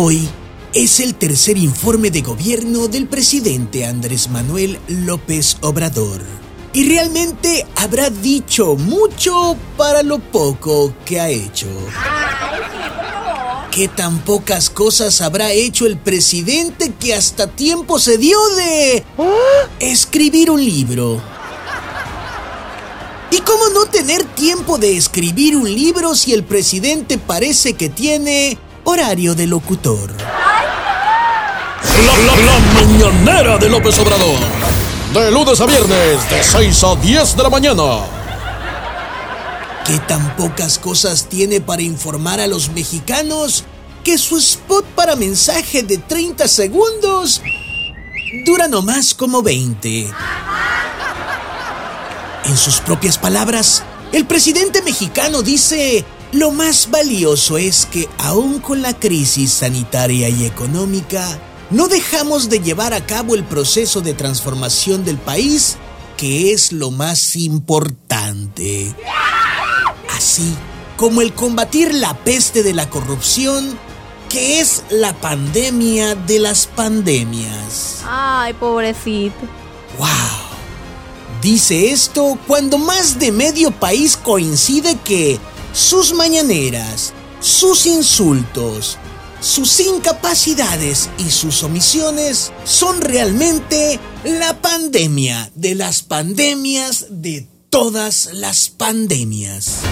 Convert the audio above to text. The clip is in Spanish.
Hoy es el tercer informe de gobierno del presidente Andrés Manuel López Obrador. Y realmente habrá dicho mucho para lo poco que ha hecho. ¿Qué tan pocas cosas habrá hecho el presidente que hasta tiempo se dio de escribir un libro? ¿Y cómo no tener tiempo de escribir un libro si el presidente parece que tiene horario de locutor? La, la, la mañanera de López Obrador. De lunes a viernes, de 6 a 10 de la mañana. ¿Qué tan pocas cosas tiene para informar a los mexicanos que su spot para mensaje de 30 segundos dura no más como 20? En sus propias palabras, el presidente mexicano dice, lo más valioso es que aún con la crisis sanitaria y económica, no dejamos de llevar a cabo el proceso de transformación del país, que es lo más importante. Así como el combatir la peste de la corrupción, que es la pandemia de las pandemias. Ay, pobrecito. ¡Wow! Dice esto cuando más de medio país coincide que sus mañaneras, sus insultos, sus incapacidades y sus omisiones son realmente la pandemia de las pandemias de todas las pandemias.